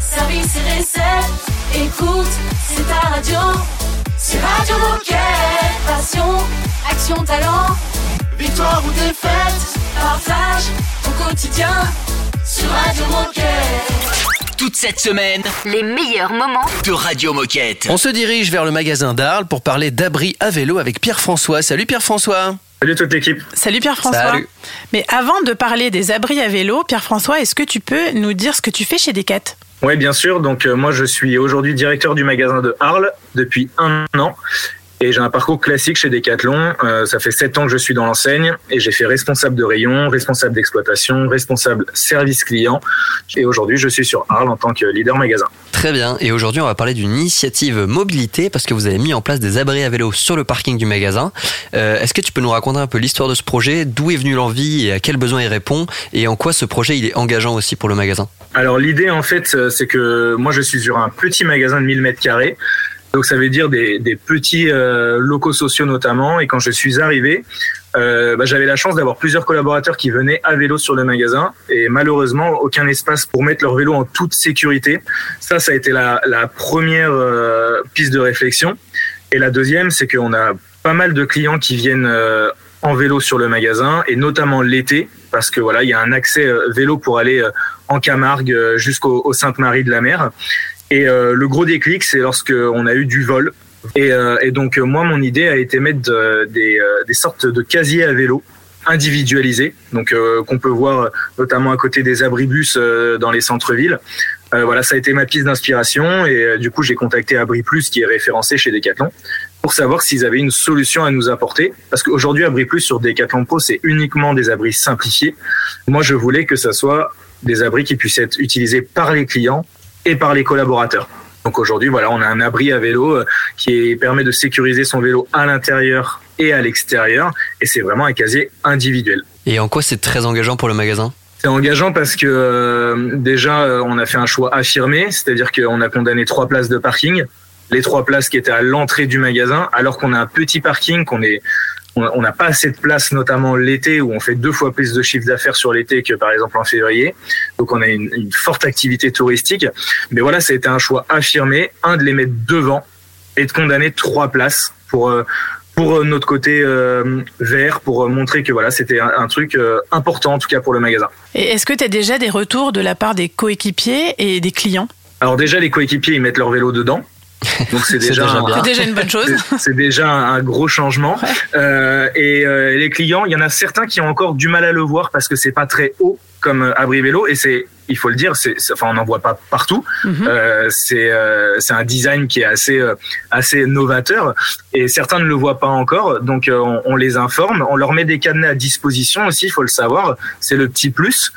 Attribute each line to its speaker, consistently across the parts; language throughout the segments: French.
Speaker 1: service et recette. Écoute, c'est ta radio. C'est Radio Moquette. Passion, action, talent. Victoire ou défaite, partage au quotidien sur Radio Moquette.
Speaker 2: Toute cette semaine,
Speaker 3: Les meilleurs moments
Speaker 2: de Radio Moquette.
Speaker 4: On se dirige vers le magasin d'Arles pour parler d'abri à vélo avec Pierre-François. Salut Pierre-François
Speaker 5: Salut toute l'équipe.
Speaker 6: Salut Pierre-François.
Speaker 4: Salut.
Speaker 6: Mais avant de parler des abris à vélo, Pierre-François, est-ce que tu peux nous dire ce que tu fais chez Decat?
Speaker 5: Oui, bien sûr. Donc euh, moi, je suis aujourd'hui directeur du magasin de Arles depuis un an. Et j'ai un parcours classique chez Decathlon. Euh, ça fait sept ans que je suis dans l'enseigne et j'ai fait responsable de rayon, responsable d'exploitation, responsable service client. Et aujourd'hui, je suis sur Arles en tant que leader magasin.
Speaker 7: Très bien, et aujourd'hui on va parler d'une initiative mobilité parce que vous avez mis en place des abris à vélo sur le parking du magasin. Euh, Est-ce que tu peux nous raconter un peu l'histoire de ce projet, d'où est venue l'envie et à quels besoins il répond? Et en quoi ce projet il est engageant aussi pour le magasin?
Speaker 5: Alors l'idée en fait, euh, c'est que moi je suis sur un petit magasin de 1000 mètres carrés. Donc ça veut dire des, des petits euh, locaux sociaux notamment. Et quand je suis arrivé, euh, bah, j'avais la chance d'avoir plusieurs collaborateurs qui venaient à vélo sur le magasin. Et malheureusement, aucun espace pour mettre leur vélo en toute sécurité. Ça, ça a été la, la première euh, piste de réflexion. Et la deuxième, c'est qu'on a pas mal de clients qui viennent euh, en vélo sur le magasin et notamment l'été parce que voilà, il y a un accès euh, vélo pour aller euh, en Camargue jusqu'au au Sainte-Marie de la Mer. Et euh, le gros déclic, c'est lorsque on a eu du vol. Et, euh, donc euh, moi, mon idée a été mettre de- des, sortes de casiers à vélo individualisés, donc qu'on peut voir notamment à côté des abribus euh, dans les centres-villes. Voilà, ça a été ma piste d'inspiration et du coup j'ai contacté Abri Plus qui est référencé chez Decathlon pour savoir s'ils avaient une solution à nous apporter. Parce qu'aujourd'hui, Abri Plus sur Decathlon Pro, c'est uniquement des abris simplifiés. Moi, je voulais que ça soit des abris qui puissent être utilisés par les clients et par les collaborateurs. Donc aujourd'hui, voilà, on a un abri à vélo euh, qui permet de sécuriser son vélo à l'intérieur et à l'extérieur. Et c'est vraiment un casier individuel.
Speaker 7: Et en quoi c'est très engageant pour le magasin?
Speaker 5: C'est engageant parce que euh, déjà, euh, on a fait un choix affirmé, c'est-à-dire qu'on a condamné trois places de parking, les trois places qui étaient à l'entrée du magasin, alors qu'on a un petit parking, qu'on est on n'a pas assez de place, notamment l'été, où on fait deux fois plus de chiffre d'affaires sur l'été que par exemple en février. Donc on a une, une forte activité touristique. Mais voilà, ça a été un choix affirmé, un de les mettre devant et de condamner trois places pour euh, pour euh, notre côté euh, vert, pour euh, montrer que voilà, c'était un, un truc euh, important en tout cas pour le magasin.
Speaker 6: Et est-ce que tu as déjà des retours de la part des coéquipiers et des clients?
Speaker 5: Alors déjà, les coéquipiers, ils mettent leur vélo dedans. Donc c'est déjà,
Speaker 7: déjà
Speaker 5: un-
Speaker 6: déjà une bonne chose.
Speaker 5: c'est- déjà un gros changement. Euh, et euh, les clients, il y en a certains qui ont encore du mal à le voir parce que c'est pas très haut comme euh, abri vélo et c'est il faut le dire, c'est, enfin on n'en voit pas partout.
Speaker 6: Mhm.
Speaker 5: Euh, c'est euh, c'est un design qui est assez euh, assez novateur et certains ne le voient pas encore. Donc euh, on, on les informe, on leur met des cadenas à disposition aussi, il faut le savoir. C'est le petit plus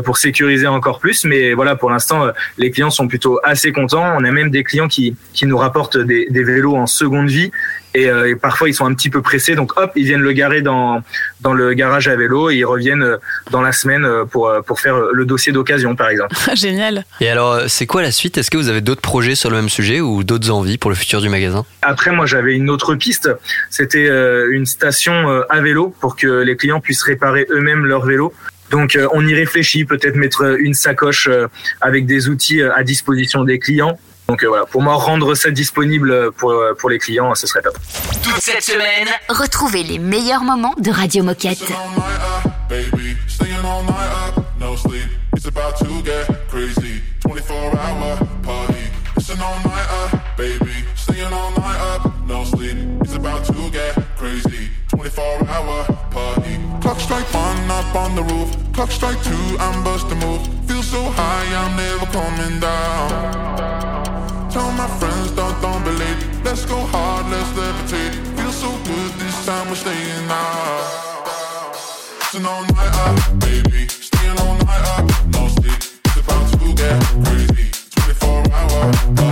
Speaker 5: pour sécuriser encore plus. Mais voilà, pour l'instant, euh, les clients sont plutôt assez contents. On a même des clients qui qui nous rapportent des, des vélos en seconde vie. Et, euh, et parfois ils sont un petit peu pressés, donc hop, ils viennent le garer dans dans le garage à vélo et ils reviennent euh, dans la semaine euh, pour euh, pour faire le dossier d'occasion par exemple.
Speaker 6: Génial.
Speaker 7: Et alors euh, c'est quoi la suite? Est-ce que vous avez d'autres projets sur le même sujet ou d'autres envies pour le futur du magasin?
Speaker 5: Après, moi, j'avais une autre piste. C'était euh, une station euh, à vélo pour que les clients puissent réparer eux-mêmes leur vélo. Donc, euh, on y réfléchit, peut-être mettre une sacoche euh, avec des outils euh, à disposition des clients. Donc euh, voilà, pour moi, rendre ça disponible pour, pour les clients, ce serait top.
Speaker 2: Toute cette semaine,
Speaker 3: Retrouvez les meilleurs moments de Radio Moquette.
Speaker 8: up on the roof. Clock strike two, I'm busting move. Feel so high, I'm never coming down. Tell my friends, don't, don't be late. Let's go hard, let's levitate. Feel so good, this time we're staying out. Staying all night up, baby. Staying all night up, no sleep. It's about to get crazy. 24 hour.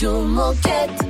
Speaker 2: sur moquette.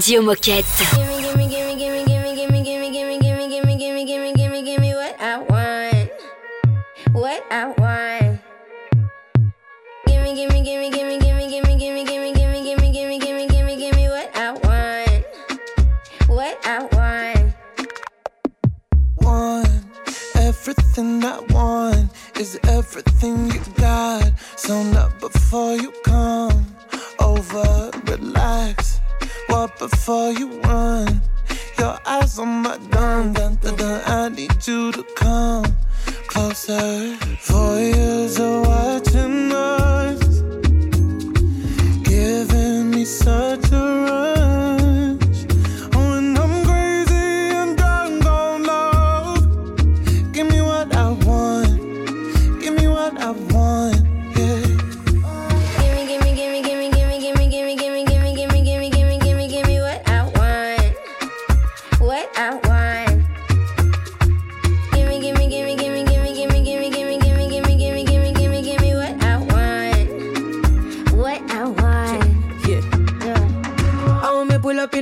Speaker 9: Radio Moquette.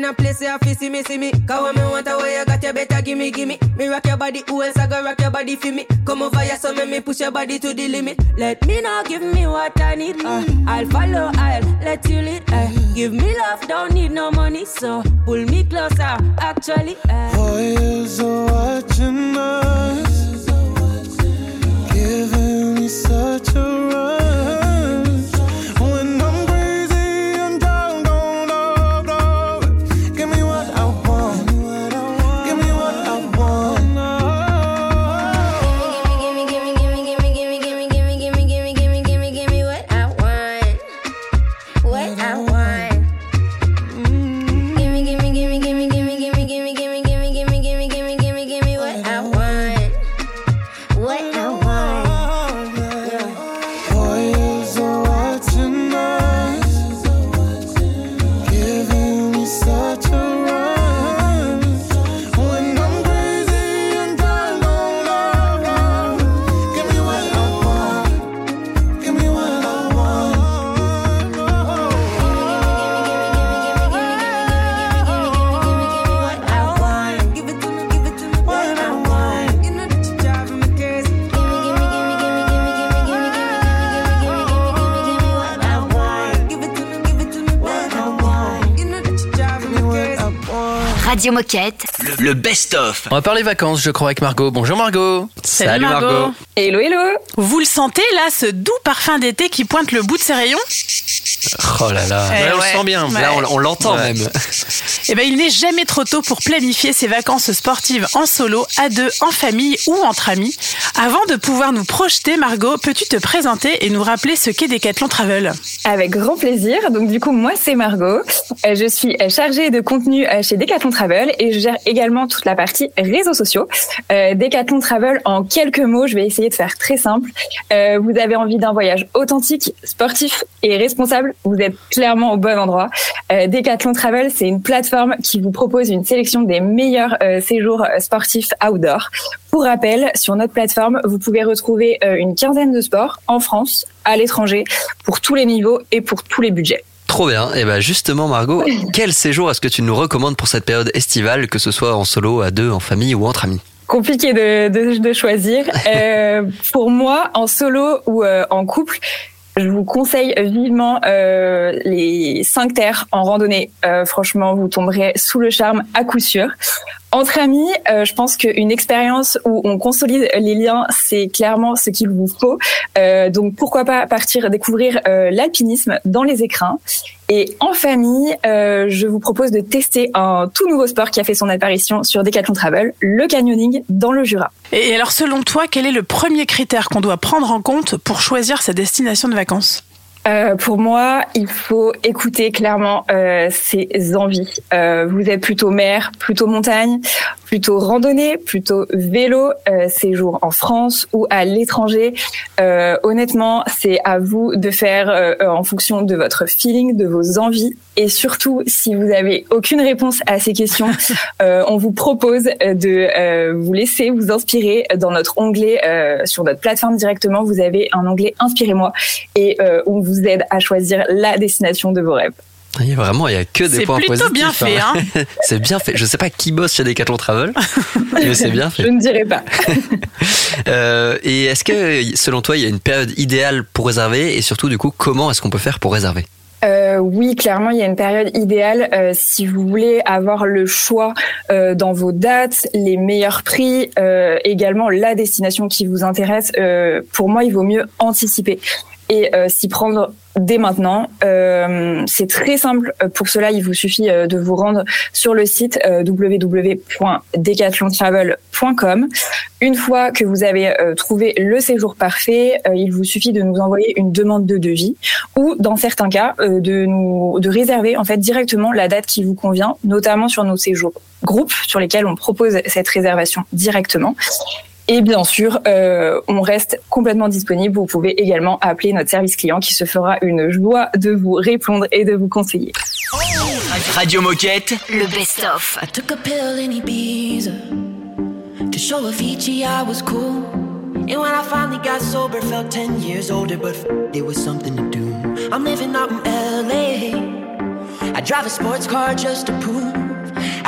Speaker 10: a
Speaker 11: place you have see me, see me. Cause when me want a way you got, you better give me, give me. Me rock your body, who else I go rock your body for me? Come over here, so make me push your body to the limit. Let me know, give me what I need. Uh, I'll follow, I'll let you lead. Uh, give me love, don't need no money, so pull me closer, actually. Uh.
Speaker 12: Boys are watching us, giving me such a rush.
Speaker 3: Radio Moquette.
Speaker 2: Le, le best-of.
Speaker 4: On va parler vacances, je crois, avec Margot. Bonjour Margot.
Speaker 6: Salut, Margot.
Speaker 13: Hello, hello
Speaker 6: Vous le sentez là, ce doux parfum d'été qui pointe le bout de ses rayons?
Speaker 7: Oh là là.
Speaker 6: Eh
Speaker 4: on
Speaker 6: ouais.
Speaker 4: le sent bien.
Speaker 6: Ouais.
Speaker 7: Là, on, on l'entend
Speaker 4: Ouais.
Speaker 7: même.
Speaker 6: Eh ben, il n'est jamais trop tôt pour planifier ses vacances sportives en solo, à deux, en famille ou entre amis. Avant de pouvoir nous projeter, Margot, peux-tu te présenter et nous rappeler ce qu'est Decathlon Travel?
Speaker 13: Avec grand plaisir. Donc du coup, moi c'est Margot. Euh, Je suis chargée de contenu euh, chez Decathlon Travel et je gère également toute la partie réseaux sociaux. Euh, Decathlon Travel, en quelques mots, je vais essayer de faire très simple. Vous avez envie d'un voyage authentique, sportif et responsable, vous êtes clairement au bon endroit. Euh, Decathlon Travel, c'est une plateforme qui vous propose une sélection des meilleurs euh, séjours euh, sportifs outdoor. Pour rappel, sur notre plateforme, vous pouvez retrouver euh, une quinzaine de sports en France, à l'étranger, pour tous les niveaux et pour tous les budgets.
Speaker 7: Trop bien. Et ben justement, Margot, quel séjour est-ce que tu nous recommandes pour cette période estivale, que ce soit en solo, à deux, en famille ou entre amis?
Speaker 13: Compliqué de, de, de choisir. Pour moi, en solo ou en couple, je vous conseille vivement euh, les cinq terres en randonnée. Euh, franchement, vous tomberez sous le charme à coup sûr. Entre amis, euh, je pense qu'une expérience où on consolide les liens, c'est clairement ce qu'il vous faut. Euh, donc pourquoi pas partir découvrir euh, l'alpinisme dans les écrins. Et en famille, euh, je vous propose de tester un tout nouveau sport qui a fait son apparition sur Decathlon Travel, le canyoning dans le Jura.
Speaker 6: Et alors, selon toi, quel est le premier critère qu'on doit prendre en compte pour choisir sa destination de vacances?
Speaker 13: Euh, pour moi, il faut écouter clairement euh, ses envies. Euh, vous êtes plutôt mer, plutôt montagne, plutôt randonnée, plutôt vélo, euh, séjour en France ou à l'étranger. Euh, honnêtement, c'est à vous de faire euh, en fonction de votre feeling, de vos envies. Et surtout, si vous avez aucune réponse à ces questions, euh, on vous propose de euh, vous laisser vous inspirer dans notre onglet euh, sur notre plateforme directement. Vous avez un onglet Inspirez-moi et euh, on vous aide à choisir la destination de vos rêves.
Speaker 7: Il y a vraiment, il y a que des
Speaker 6: C'est
Speaker 7: points
Speaker 6: plutôt
Speaker 7: positifs.
Speaker 6: bien fait, hein.
Speaker 7: c'est bien fait. Je sais pas qui bosse chez Decathlon Travel, mais c'est bien
Speaker 13: Je
Speaker 7: fait.
Speaker 13: ne dirais pas.
Speaker 7: Euh, et est-ce que, selon toi, il y a une période idéale pour réserver? Et surtout, du coup, comment est-ce qu'on peut faire pour réserver?
Speaker 13: Euh, oui, clairement, il y a une période idéale euh, si vous voulez avoir le choix euh, dans vos dates, les meilleurs prix, euh, également la destination qui vous intéresse. Euh, pour moi, il vaut mieux anticiper et euh, s'y prendre dès maintenant. Euh, c'est très simple. Pour cela, il vous suffit euh, de vous rendre sur le site euh, www.decathlontravel.com. Une fois que vous avez euh, trouvé le séjour parfait, euh, il vous suffit de nous envoyer une demande de devis ou, dans certains cas, euh, de nous de réserver en fait directement la date qui vous convient, notamment sur nos séjours groupes sur lesquels on propose cette réservation directement. Et bien sûr, euh, on reste complètement disponible. Vous pouvez également appeler notre service client qui se fera une joie de vous répondre et de vous conseiller.
Speaker 2: Radio Moquette.
Speaker 3: Le best-of.
Speaker 1: I took a pill in Ibiza to show Avicii I was cool. And when I finally got sober, felt 10 years older, but it was something to do. I'm living out in LA. I drive a sports car just to prove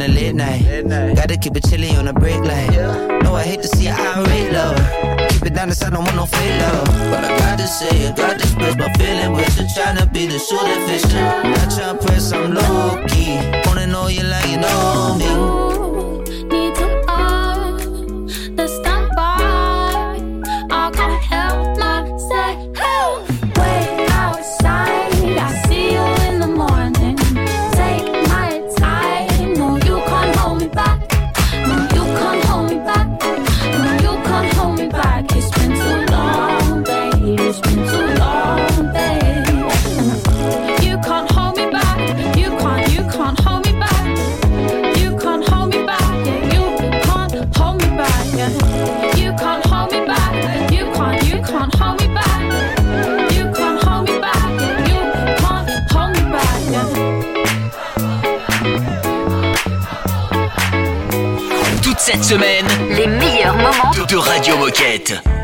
Speaker 14: In the late night.
Speaker 3: Gotta keep it chilly on the break line. No, I hate to see you irate, love. Keep it down, cause I don't want no fake love. But I gotta say, I gotta express my feeling with you. Tryna be the shooting fish. Not tryna press, I'm low key. Wanna know you like you know me.
Speaker 15: De, Radio Moquette.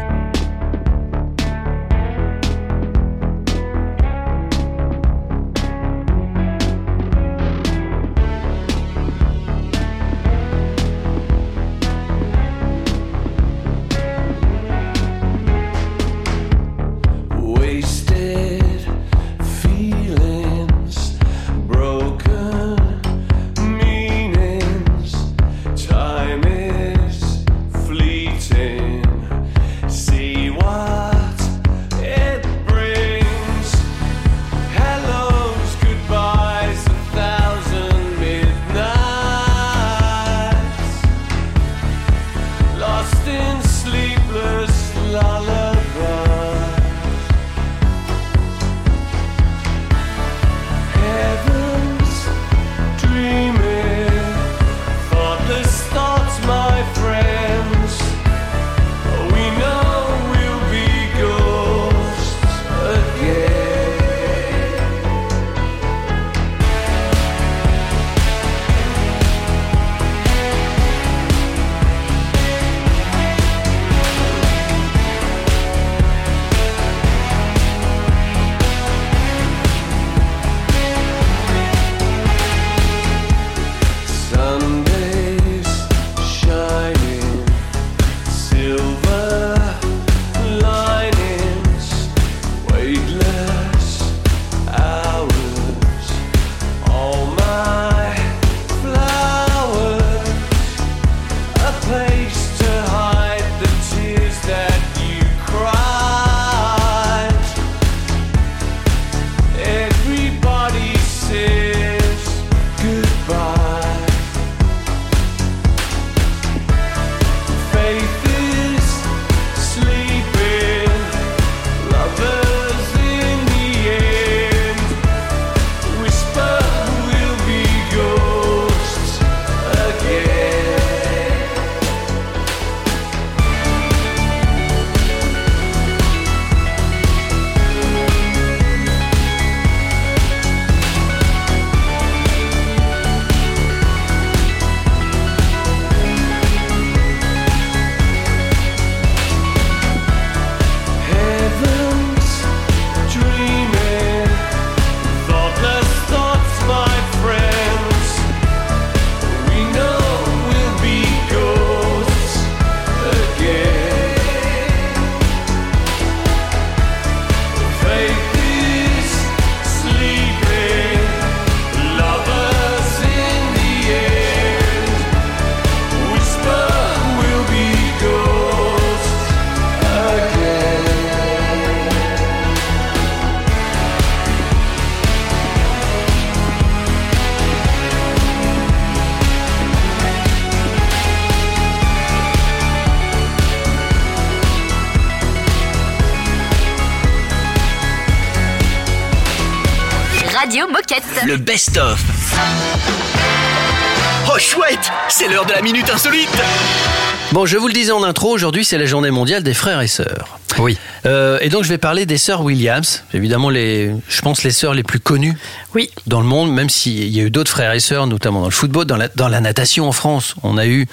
Speaker 4: Le best-of. Oh chouette, c'est l'heure de la minute insolite.
Speaker 16: Bon, je vous le disais en intro, aujourd'hui c'est la journée mondiale des frères et sœurs.
Speaker 7: Oui.
Speaker 16: Euh, et donc je vais parler des sœurs Williams, évidemment les, je pense les sœurs les plus connues
Speaker 6: Oui.
Speaker 16: dans le monde, même s'il y a eu d'autres frères et sœurs, notamment dans le football, dans la, dans la natation en France, on a eu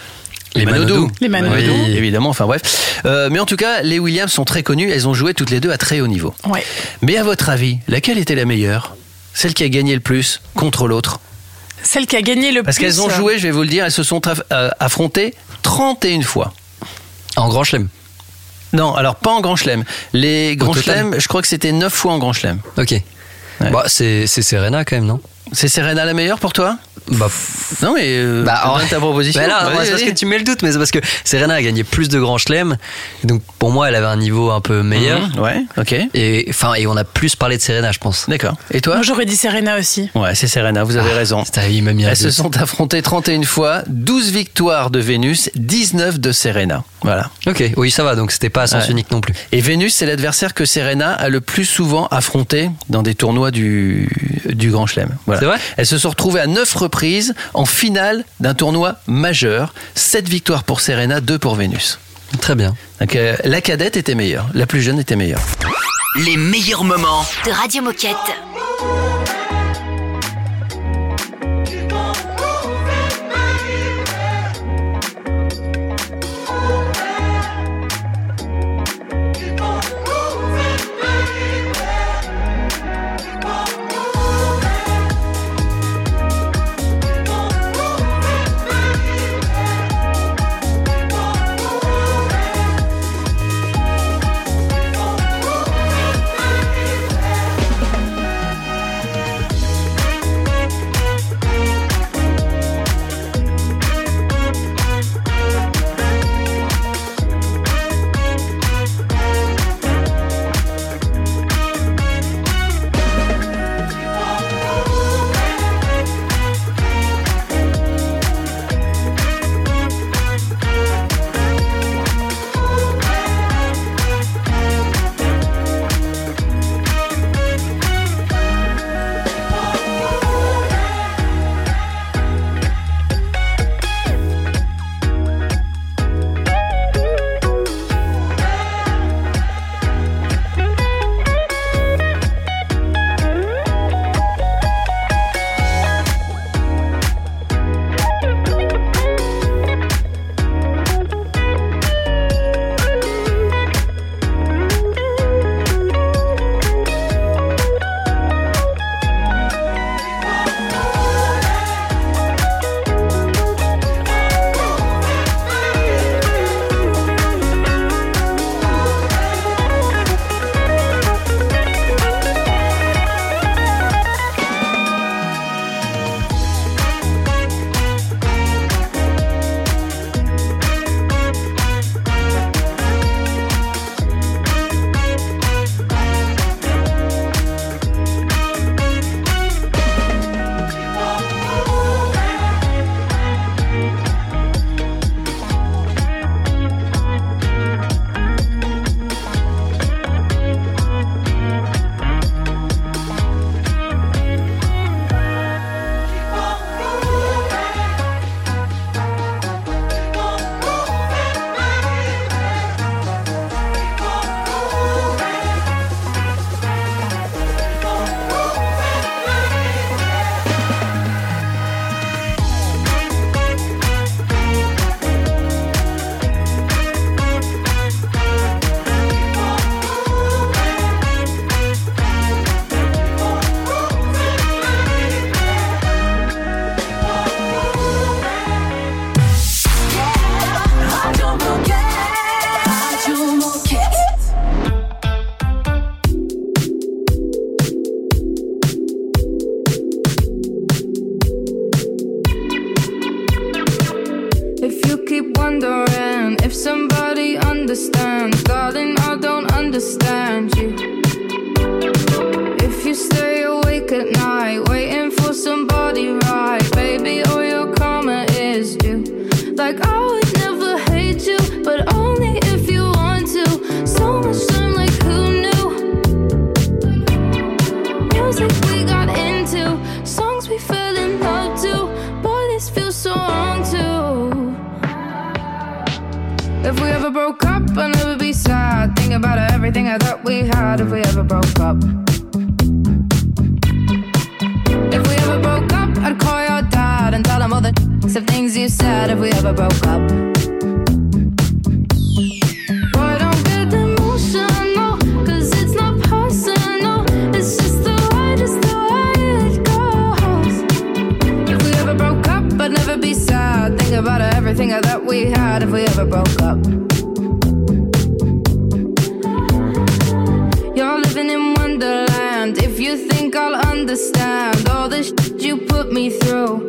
Speaker 16: les,
Speaker 7: Les
Speaker 16: Manodou.
Speaker 7: Manodou.
Speaker 6: Les Manodou.
Speaker 16: Oui, évidemment, enfin bref. Euh, mais en tout cas, les Williams sont très connues, elles ont joué toutes les deux à très haut niveau.
Speaker 6: Ouais.
Speaker 16: Mais à votre avis, laquelle était la meilleure? Celle qui a gagné le plus contre l'autre
Speaker 6: Celle qui a gagné le
Speaker 16: Parce
Speaker 6: plus.
Speaker 16: qu'elles ont joué, je vais vous le dire, elles se sont euh, affrontées 31 fois.
Speaker 7: En grand chelem.
Speaker 16: Non, alors pas en Grand Chelem. Les Grands Chelem, je crois que c'était 9 fois en Grand Chelem.
Speaker 7: Ok. Bah, c'est c'est Serena quand même, non?
Speaker 16: C'est Serena la meilleure pour toi?
Speaker 7: Bah,
Speaker 16: Non, mais euh,
Speaker 7: Bah, ouais.
Speaker 16: ta proposition.
Speaker 7: Bah là, moi, c'est parce que tu mets le doute, mais c'est parce que Serena a gagné plus de grands chelems. Donc pour moi, elle avait un niveau un peu meilleur.
Speaker 16: Mhm, ouais, ok.
Speaker 7: Et enfin, et on a plus parlé de Serena, je pense.
Speaker 16: D'accord. Et toi?
Speaker 6: Moi, j'aurais dit Serena aussi.
Speaker 16: Ouais, c'est Serena, vous avez
Speaker 7: Ah,
Speaker 16: raison.
Speaker 7: Un
Speaker 16: Elles se sont affrontées 31 fois, 12 victoires de Vénus, 19 de Serena. Voilà.
Speaker 7: Ok, oui, ça va. Donc c'était pas à sens
Speaker 16: Ouais.
Speaker 7: unique non plus.
Speaker 16: Et Vénus, c'est l'adversaire que Serena a le plus souvent affronté dans des tournois du, du Grand Chelem. Voilà.
Speaker 7: C'est vrai
Speaker 16: Elles se sont retrouvées à 9 reprises en finale d'un tournoi majeur. 7 victoires pour Serena, 2 pour Vénus.
Speaker 7: Très bien.
Speaker 16: Donc, euh, la cadette était meilleure, la plus jeune était meilleure.
Speaker 4: Les meilleurs moments.
Speaker 17: De Radio Moquette.
Speaker 18: about everything I thought we had if we ever broke up. If we ever broke up, I'd call your dad and tell him all the of things you said if we ever broke up. Boy, don't get emotional, cause it's not personal. It's just the way, just the way it goes. If we ever broke up, I'd never be sad. Think about everything I thought we had if we ever broke up. think I'll understand all the shit you put me through.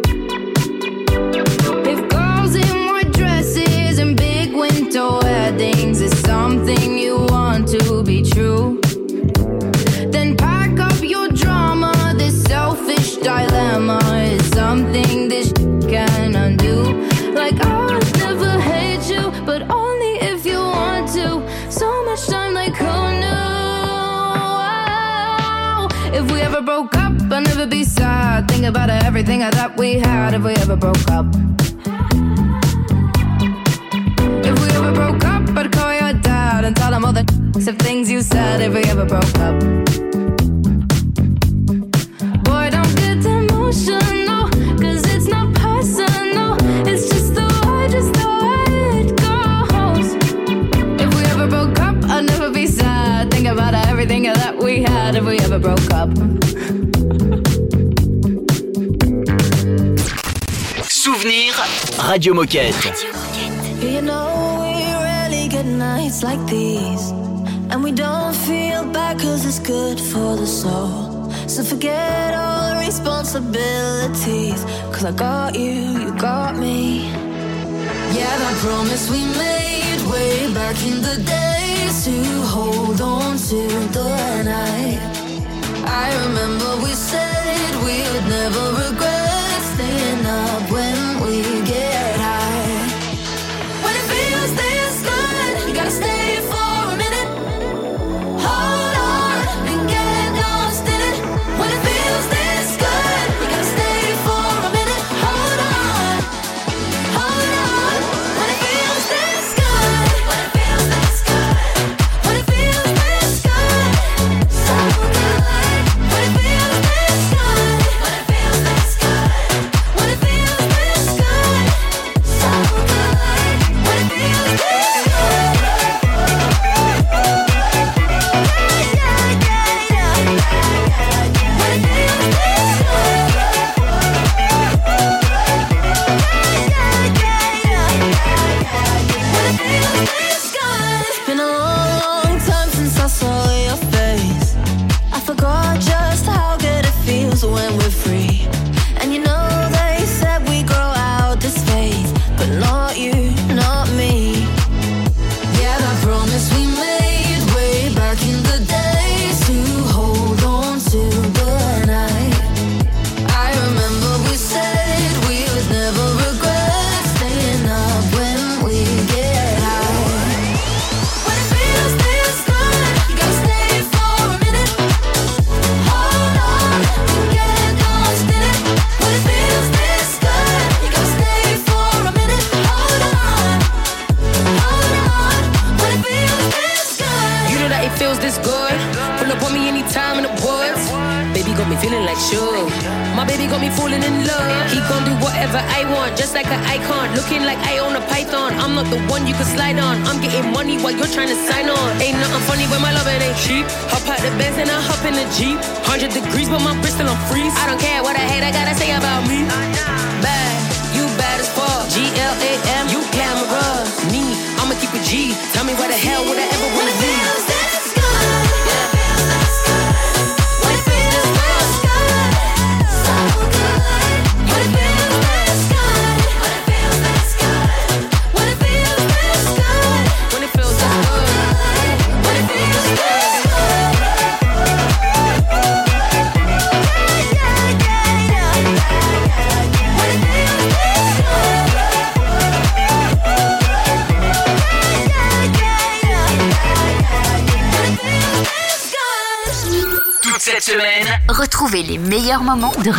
Speaker 18: I'll never be sad. Think about everything I thought we had if we ever broke up. If we ever broke up, I'd call your dad and tell him all the of things you said if we ever broke up.
Speaker 2: Radio Moquette.
Speaker 17: Radio You know we really get nights like these. And we don't feel bad cause it's good for the soul. So forget all the responsibilities. Cause I got you, you got me.
Speaker 19: Yeah, that promise we made way back in the days to hold on to the night. I remember we said we would never regret up when we get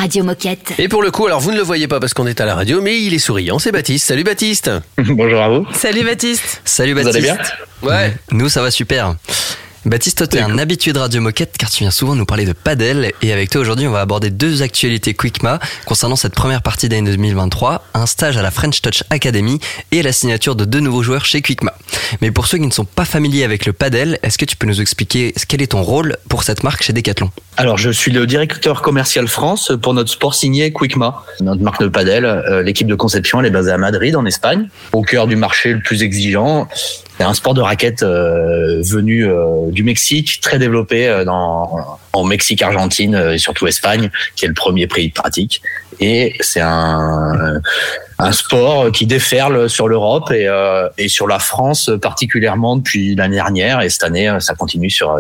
Speaker 3: Radio Moquette.
Speaker 4: Et pour le coup, alors vous ne le voyez pas parce qu'on est à la radio, mais il est souriant, c'est Baptiste. Salut Baptiste.
Speaker 20: Bonjour à vous.
Speaker 6: Salut Baptiste.
Speaker 7: Salut
Speaker 20: Vous
Speaker 7: Baptiste.
Speaker 20: allez bien
Speaker 7: Ouais. Nous, ça va super. Baptiste, toi, t'es un habitué de Radio Moquette car tu viens souvent nous parler de padel. Et avec toi, aujourd'hui, on va aborder deux actualités Quickma concernant cette première partie d'année 2023, un stage à la French Touch Academy et la signature de deux nouveaux joueurs chez Quickma. Mais pour ceux qui ne sont pas familiers avec le padel, est-ce que tu peux nous expliquer quel est ton rôle pour cette marque chez Decathlon?
Speaker 20: Alors, je suis le directeur commercial France pour notre sport signé Quickma, notre marque de padel. Euh, L'équipe de conception, elle est basée à Madrid, en Espagne, au cœur du marché le plus exigeant. C'est un sport de raquette euh, venu euh, du Mexique, très développé euh, dans, en Mexique, Argentine et surtout Espagne, qui est le premier pays de pratique. Et c'est un, sport qui déferle sur l'Europe et, sur la France particulièrement depuis l'année dernière. Et cette année, ça continue sur,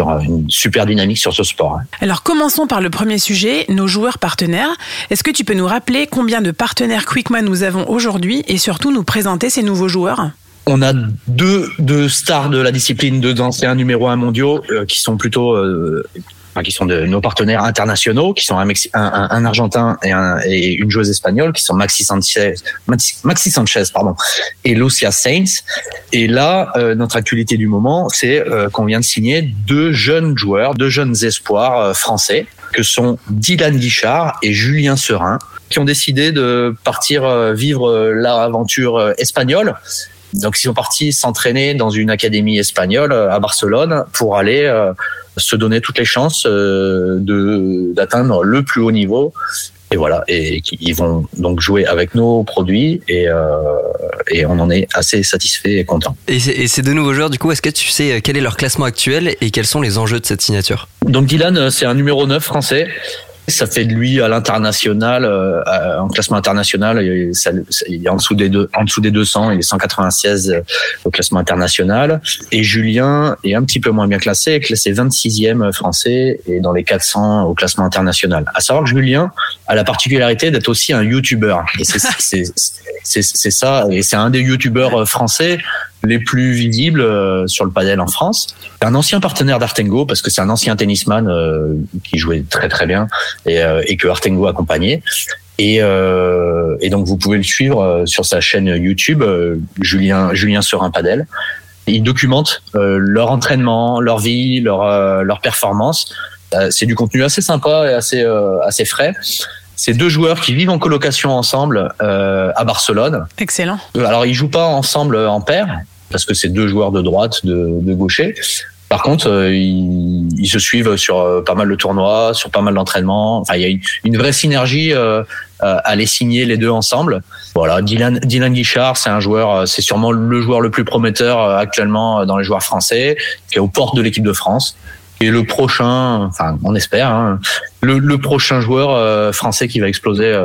Speaker 20: une super dynamique sur ce sport.
Speaker 6: Alors commençons par le premier sujet, nos joueurs partenaires. Est-ce que tu peux nous rappeler combien de partenaires Quickman nous avons aujourd'hui et surtout nous présenter ces nouveaux joueurs?
Speaker 20: On a deux, deux stars de la discipline, deux anciens numéro un mondiaux euh, qui sont plutôt, euh, enfin, qui sont de nos partenaires internationaux, qui sont un, Mexi- un, un- un Argentin et, un, et une joueuse espagnole, qui sont Maxi Sanchez, Maxi, Sanchez pardon, et Lucia Sainz. Et là, euh, notre actualité du moment, c'est euh, qu'on vient de signer deux jeunes joueurs, deux jeunes espoirs euh, français, que sont Dylan Guichard et Julien Serin, qui ont décidé de partir euh, vivre l'aventure espagnole. Donc ils sont partis s'entraîner dans une académie espagnole euh, à Barcelone pour aller euh, se donner toutes les chances euh, de d'atteindre le plus haut niveau. Et voilà, et ils vont donc jouer avec nos produits et, euh, et on en est assez satisfait et content.
Speaker 7: et, ces- et ces deux nouveaux joueurs, du coup, est-ce que tu sais quel est leur classement actuel et quels sont les enjeux de cette signature?
Speaker 20: Donc Dylan, c'est un numéro 9 français. Ça fait de lui à l'international, euh, en classement international, il, est en dessous des deux, en dessous des 200, il est 196 au classement international. Et Julien est un petit peu moins bien classé, classé 26e français et dans les 400 au classement international. À savoir que Julien a la particularité d'être aussi un YouTuber. C'est ça, et c'est un des YouTubeurs français les plus visibles euh, sur le padel en France. Un ancien partenaire d'Artengo parce que c'est un ancien tennisman euh, qui jouait très très bien et, euh, et que Artengo accompagnait. Et, euh, et donc vous pouvez le suivre sur sa chaîne YouTube, Julien Julien Serin Padel. Il documente euh, leur entraînement, leur vie, leur euh, leur performance. C'est du contenu assez sympa et assez euh, assez frais. C'est deux joueurs qui vivent en colocation ensemble euh, à Barcelone.
Speaker 6: Excellent.
Speaker 20: Alors, ils jouent pas ensemble en paire parce que c'est deux joueurs de droite, de, de gaucher. Par contre, euh, ils, ils se suivent sur euh, pas mal de tournois, sur pas mal d'entraînements. Enfin, il y a une, vraie synergie euh, euh, à les signer les deux ensemble. Voilà, Dylan, Dylan Guichard, c'est un joueur, euh, c'est sûrement le joueur le plus prometteur euh, actuellement dans les joueurs français, qui est aux portes de l'équipe de France. Et le prochain, enfin, on espère, hein, le, le prochain joueur français qui va exploser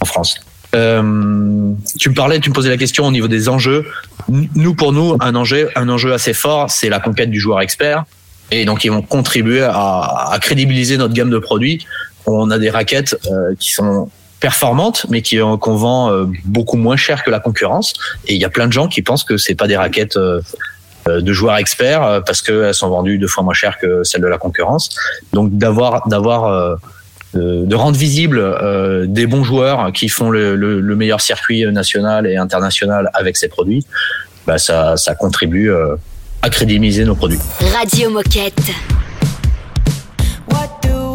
Speaker 20: en France. Euh, tu me parlais, tu me posais la question au niveau des enjeux. Nous, pour nous, un enjeu, assez fort, c'est la conquête du joueur expert. Et donc, ils vont contribuer à, crédibiliser notre gamme de produits. On a des raquettes euh, qui sont performantes, mais qui euh, qu'on vend beaucoup moins cher que la concurrence. Et il y a plein de gens qui pensent que c'est pas des raquettes de joueurs experts parce qu'elles sont vendues deux fois moins cher que celles de la concurrence. Donc, d'avoir d'avoir de, de rendre visible euh, des bons joueurs qui font le, le, le meilleur circuit national et international avec ces produits, bah ça, ça contribue euh, à crédibiliser nos produits.
Speaker 3: Radio Moquette.
Speaker 12: What do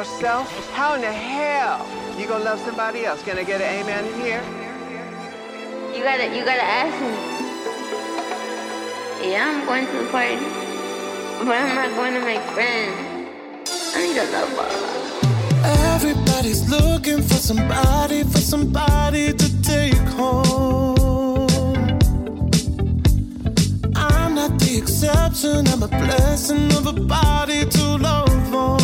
Speaker 21: yourself, how in the hell you gonna love somebody else? Can I get an amen in here?
Speaker 9: You gotta, you gotta ask me. Yeah, I'm going to the party, but I'm not going to make friends. I need a lover.
Speaker 12: Everybody's looking for somebody, for somebody to take home. I'm not the exception, I'm a blessing of a body to love on.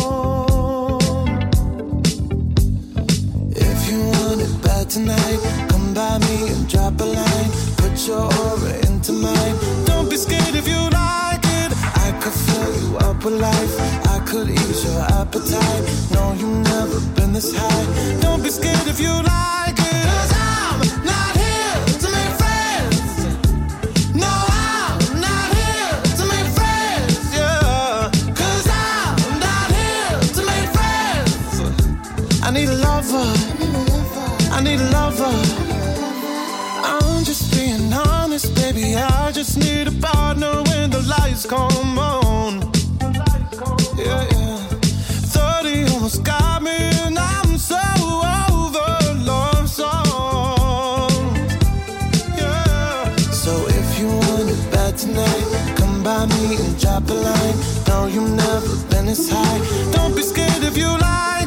Speaker 12: tonight. Come by me and drop a line. Put your aura into mine. Don't be scared if you like it. I could fill you up with life. I could ease your appetite. No, you've never been this high. Don't be scared if you like just need a partner when the lights come on. Yeah, yeah. 30 almost got me, and I'm so over love song. Yeah. So if you want it bad tonight, come by me and drop a line. No, you've never been this high. Don't be scared if you like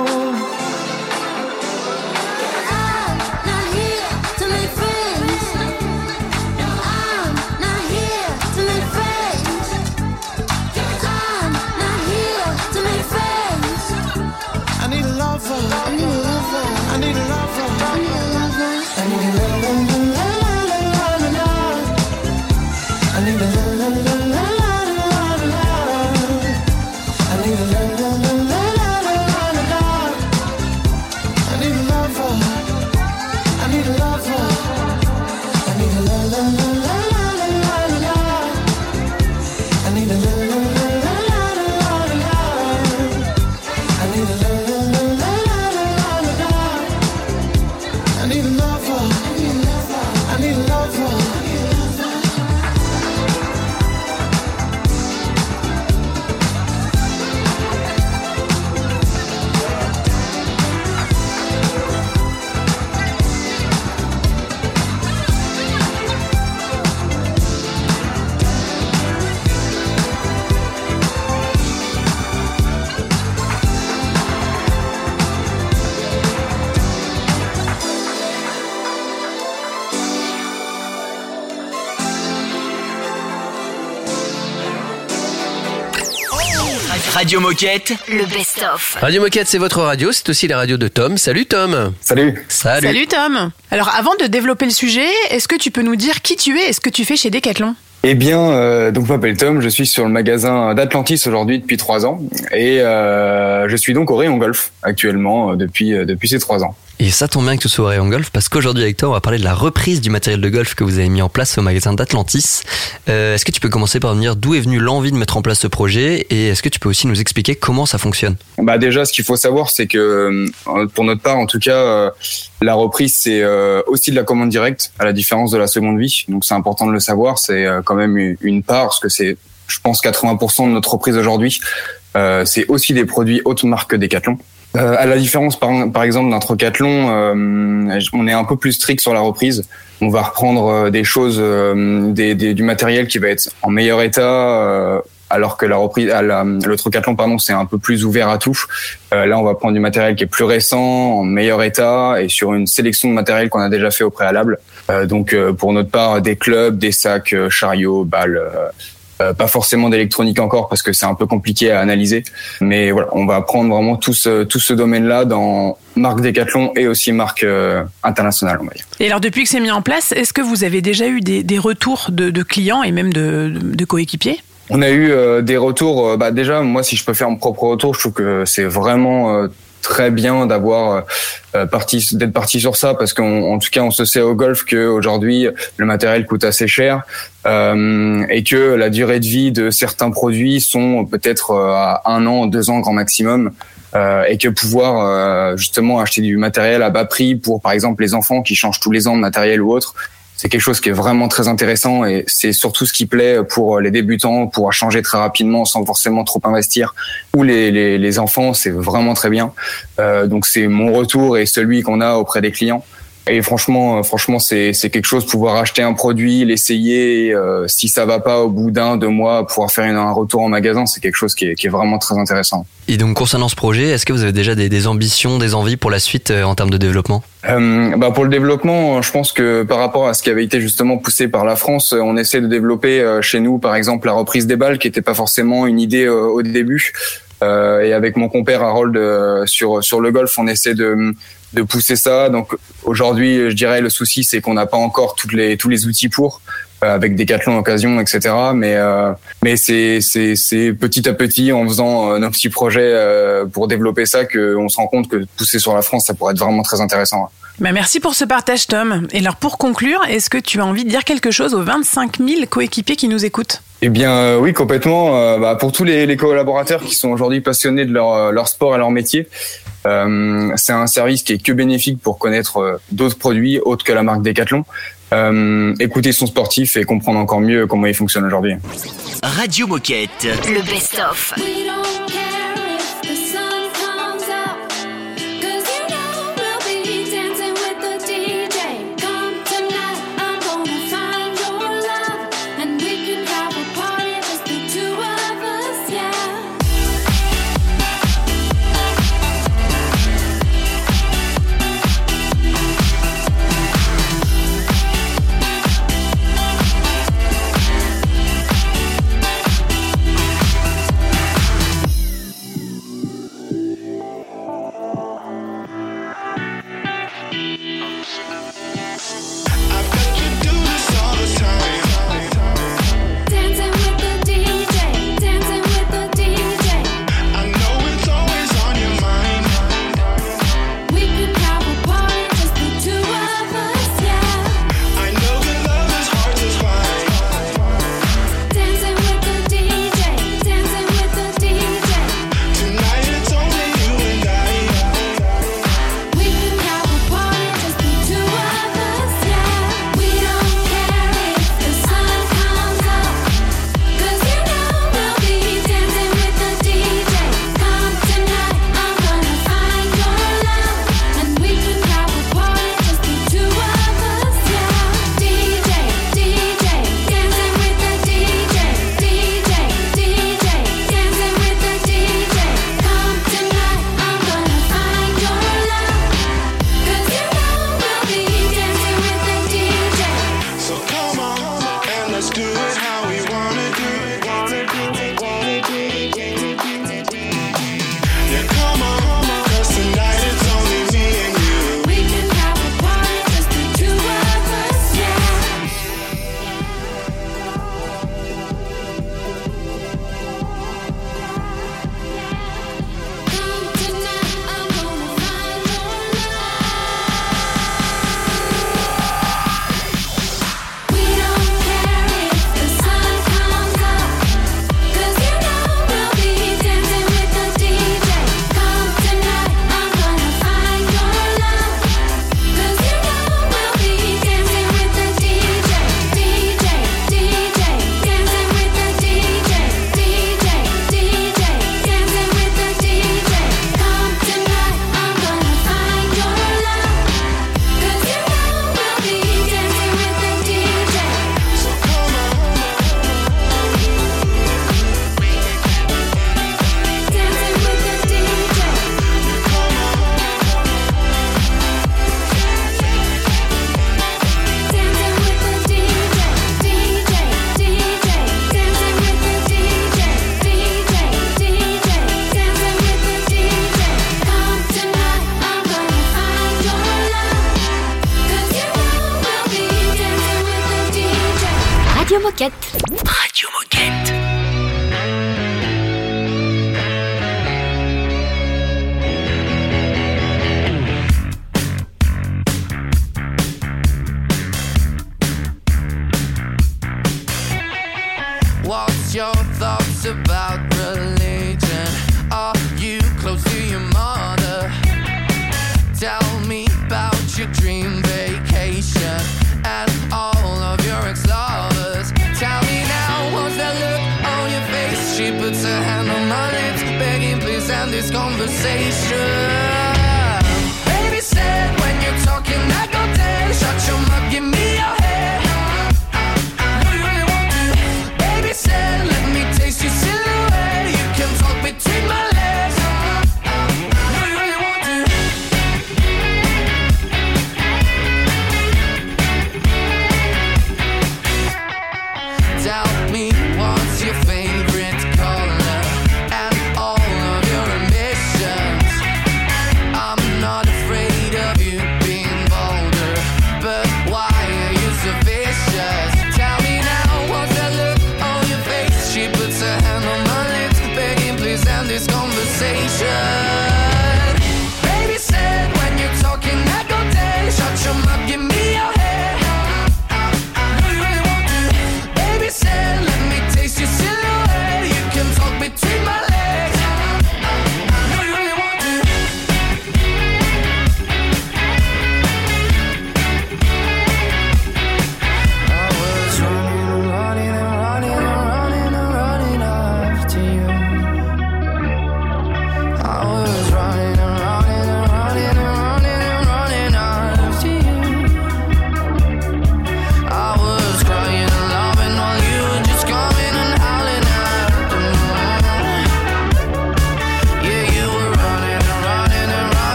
Speaker 2: Radio Moquette.
Speaker 3: Le best-of.
Speaker 4: Radio Moquette, c'est votre radio, c'est aussi la radio de Tom. Salut Tom.
Speaker 22: Salut.
Speaker 4: Salut.
Speaker 6: Salut Tom. Alors avant de développer le sujet, est-ce que tu peux nous dire qui tu es et ce que tu fais chez Decathlon?
Speaker 22: Eh bien, euh, donc je m'appelle Tom, je suis sur le magasin d'Atlantis aujourd'hui depuis trois ans et euh, je suis donc au rayon golf actuellement euh, depuis depuis ces trois ans.
Speaker 7: Et ça tombe bien que tu sois au rayon golf parce qu'aujourd'hui avec toi on va parler de la reprise du matériel de golf que vous avez mis en place au magasin d'Atlantis. Euh, est-ce que tu peux commencer par me dire d'où est venue l'envie de mettre en place ce projet et est-ce que tu peux aussi nous expliquer comment ça fonctionne?
Speaker 22: Bah déjà, ce qu'il faut savoir, c'est que euh, pour notre part, en tout cas, euh, la reprise c'est aussi de la commande directe, à la différence de la seconde vie. Donc c'est important de le savoir. C'est quand même une- part, parce que c'est, je pense, 80% de notre reprise aujourd'hui. C'est aussi des produits haute marque Decathlon. Euh, à la différence, par, par exemple, d'un trocathlon, euh, on est un peu plus strict sur la reprise. On va reprendre euh, des choses, euh, des, des- du matériel qui va être en meilleur état, euh, alors que la reprise, à la- le trocathlon, pardon, c'est un peu plus ouvert à tout. Euh, là, on va prendre du matériel qui est plus récent, en meilleur état, et sur une sélection de matériel qu'on a déjà fait au préalable. Euh, donc, euh, pour notre part, des clubs, des sacs, chariots, balles. Euh, pas forcément d'électronique encore parce que c'est un peu compliqué à analyser. Mais voilà, on va prendre vraiment tout ce, tout ce domaine-là dans marque Decathlon et aussi marque euh, internationale, on va dire.
Speaker 6: Et alors depuis que c'est mis en place, est-ce que vous avez déjà eu des, des retours de, de clients et même de, coéquipiers?
Speaker 22: On a eu euh, des retours. euh, bah déjà, moi, si je peux faire mon propre retour, je trouve que c'est vraiment très bien d'avoir euh, parti, d'être parti sur ça parce qu'en en tout cas, on se sait au golf que aujourd'hui, le matériel coûte assez cher euh, et que la durée de vie de certains produits sont peut-être euh, à un an, deux ans grand maximum. Euh, et que pouvoir euh, justement acheter du matériel à bas prix pour par exemple les enfants qui changent tous les ans de matériel ou autre c'est quelque chose qui est vraiment très intéressant et c'est surtout ce qui plaît pour les débutants, pour changer très rapidement sans forcément trop investir. Ou les, les, les enfants, c'est vraiment très bien. Euh, donc c'est mon retour et celui qu'on a auprès des clients. Et franchement, euh, franchement, c'est c'est quelque chose pouvoir acheter un produit, l'essayer, euh, si ça va pas au bout d'un deux mois, pouvoir faire une- un retour en magasin, c'est quelque chose qui est, qui est vraiment très intéressant.
Speaker 7: Et donc concernant ce projet, est-ce que vous avez déjà des, des ambitions, des envies pour la suite euh, en termes de développement?
Speaker 22: Euh, bah pour le développement, je pense que par rapport à ce qui avait été justement poussé par la France, on essaie de développer chez nous, par exemple, la reprise des balles, qui n'était pas forcément une idée au début. Euh, et avec mon compère Harold euh, sur sur le golf, on essaie de de pousser ça. Donc aujourd'hui, je dirais le souci, c'est qu'on n'a pas encore toutes les tous les outils pour euh, avec Decathlon occasion, etc. Mais euh, mais c'est c'est c'est petit à petit en faisant euh, nos petits projets euh, pour développer ça que on se rend compte que pousser sur la France, ça pourrait être vraiment très intéressant.
Speaker 6: Bah, merci pour ce partage, Tom. Et alors, pour conclure, est-ce que tu as envie de dire quelque chose aux 25 000 coéquipiers qui nous écoutent?
Speaker 22: Eh bien, euh, oui, complètement. Euh, bah, pour tous les, les collaborateurs qui sont aujourd'hui passionnés de leur, leur sport et leur métier, euh, c'est un service qui est que bénéfique pour connaître euh, d'autres produits autres que la marque Decathlon. Euh, écouter son sportif et comprendre encore mieux comment il fonctionne aujourd'hui.
Speaker 2: Radio Moquette.
Speaker 3: Le best-of.